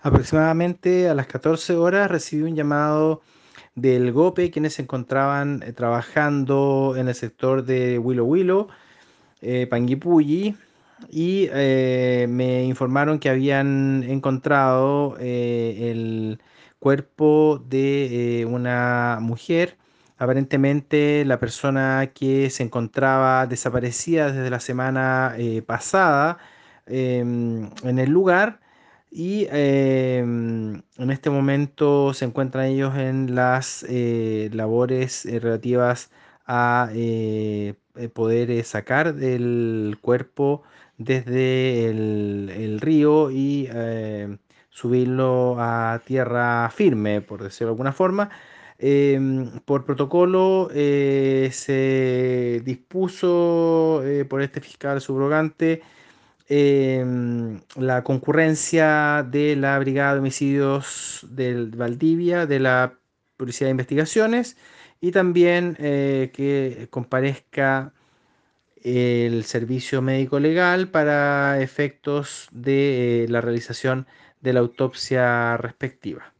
Aproximadamente a las 14 horas recibí un llamado del GOPE, quienes se encontraban eh, trabajando en el sector de Willow Willow, eh, Panguipulli, y eh, me informaron que habían encontrado eh, el cuerpo de una mujer. Aparentemente la persona que se encontraba desaparecida desde la semana pasada em, en el lugar y em, en este momento se encuentran ellos en las eh, labores eh, relativas a eh, poder sacar del cuerpo desde el, río y eh, subirlo a tierra firme, por decirlo de alguna forma. Em, por protocolo eh, se dispuso por este fiscal subrogante em, la concurrencia de la Brigada de Homicidios del Valdivia, de la Policía de Investigaciones y también eh, que comparezca el servicio médico legal para efectos de eh, la realización de la autopsia respectiva.